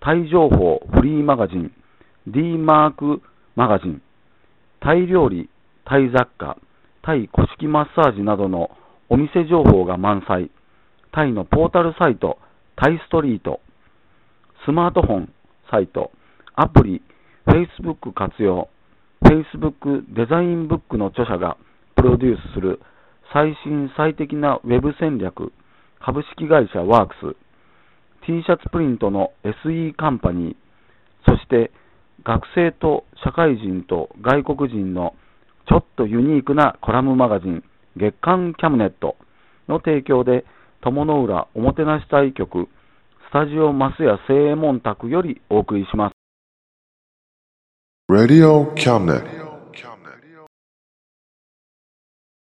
タイ情報フリーマガジン D マークマガジンタイ料理、タイ雑貨、タイ古式マッサージなどのお店情報が満載、タイのポータルサイト、タイストリート、スマートフォンサイト、アプリ、Facebook 活用、Facebook デザインブックの著者がプロデュースする最新最適なウェブ戦略、株式会社ワークス、T シャツプリントの SE カンパニー、そして学生と社会人と外国人のちょっとユニークなコラムマガジン月刊キャムネットの提供で友の浦おもてなし隊局スタジオマスヤ正右衛門宅よりお送りします。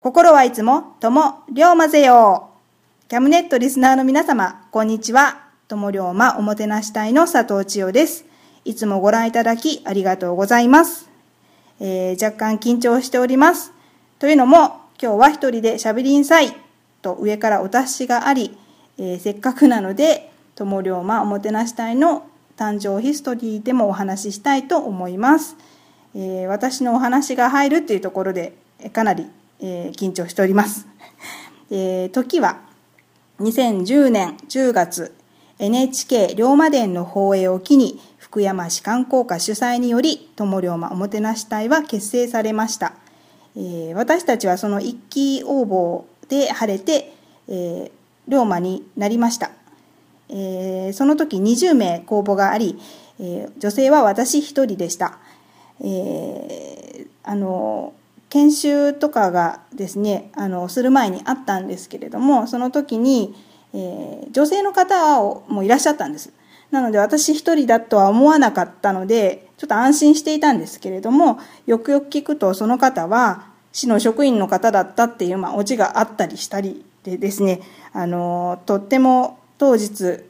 心はいつも友龍馬ぜよキャムネットリスナーの皆様、こんにちは。友龍馬おもてなし隊の佐藤千代です。いつもご覧いただきありがとうございます。えー若干緊張しております。というのも、今日は一人で喋りんさいと上からお達しがあり、えーせっかくなので、友龍馬おもてなし隊の誕生ヒストリーでもお話ししたいと思います。えー私のお話が入るっていうところで、かなり、え緊張しております。え時は2010年10月 NHK 龍馬伝の放映を機に福山市観光課主催により友龍馬おもてなし隊は結成されました、えー私たちはその一期応募で晴れて、えー龍馬になりました、えーその時20名公募があり、え女性は私一人でした、えあの研修とかがですねあのする前にあったんですけれどもその時に、えー女性の方もいらっしゃったんです。なので私一人だとは思わなかったのでちょっと安心していたんですけれどもよくよく聞くとその方は市の職員の方だったっていう、まあ、オチがあったりしたりでですねあのとっても当日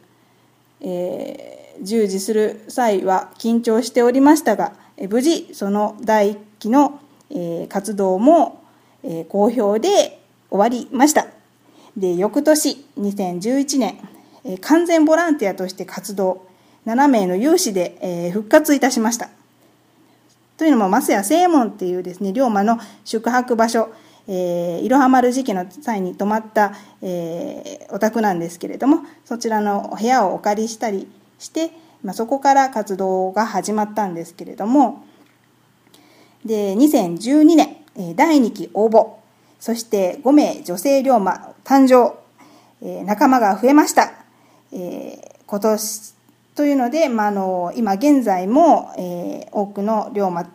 えー従事する際は緊張しておりましたがえ無事その第一期の、えー活動も、えー好評で終わりました。で翌年2011年、え完全ボランティアとして活動7名の有志で、え復活いたしました。というのも増谷正門っていうですね龍馬の宿泊場所えーいろは丸時期の際に泊まった、えーお宅なんですけれどもそちらの部屋をお借りしたりして、まあ、そこから活動が始まったんですけれどもで2012年第2期応募そして5名女性龍馬誕生、えー仲間が増えました、えー今年というので、まあ、の今現在も、えー多くの龍馬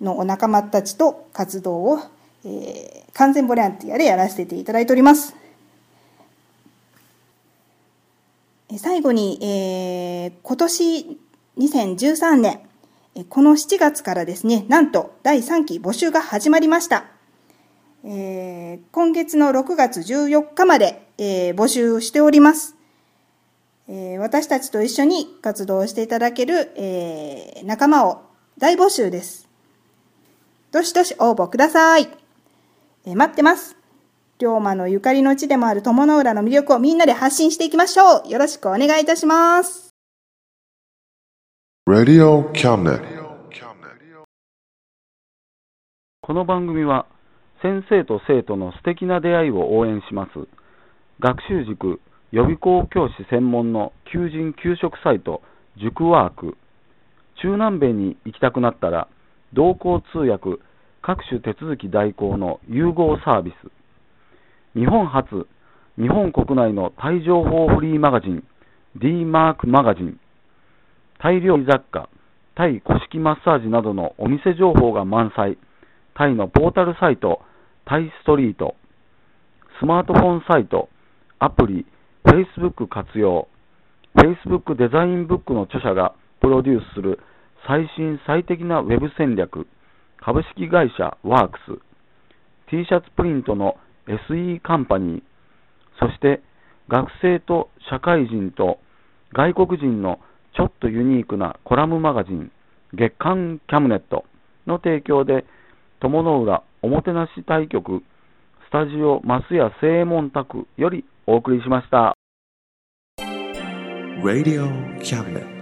のお仲間たちと活動を、えー完全ボランティアでやらせていただいております。最後に、えー今年2013年、この7月からですね、なんと第3期募集が始まりました。えー今月の6月14日まで、えー募集しております。えー私たちと一緒に活動していただける、えー仲間を大募集です。どしどし応募ください。えー待ってます。龍馬のゆかりの地でもある友の浦の魅力をみんなで発信していきましょう。よろしくお願いいたします。この番組は先生と生徒の素敵な出会いを応援します。学習塾予備校教師専門の求人・給食サイト塾ワーク。中南米に行きたくなったら同行通訳各種手続き代行の融合サービス。日本初日本国内のタイ情報フリーマガジン D マークマガジン。タイ料理雑貨タイ古式マッサージなどのお店情報が満載。タイのポータルサイト、タイストリート、スマートフォンサイト、アプリ、Facebook 活用、Facebook デザインブックの著者がプロデュースする最新最適なウェブ戦略、株式会社ワークス、T シャツプリントの SE カンパニー、そして学生と社会人と外国人のちょっとユニークなコラムマガジン、月刊キャムネットの提供で、友の浦おもてなし対局、スタジオ増屋正門宅よりお送りしました。Radio Cabinet.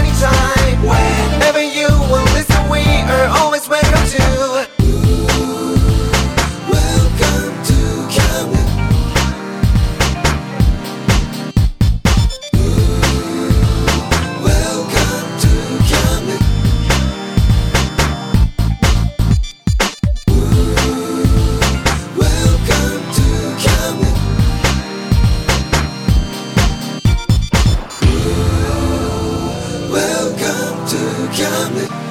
coming.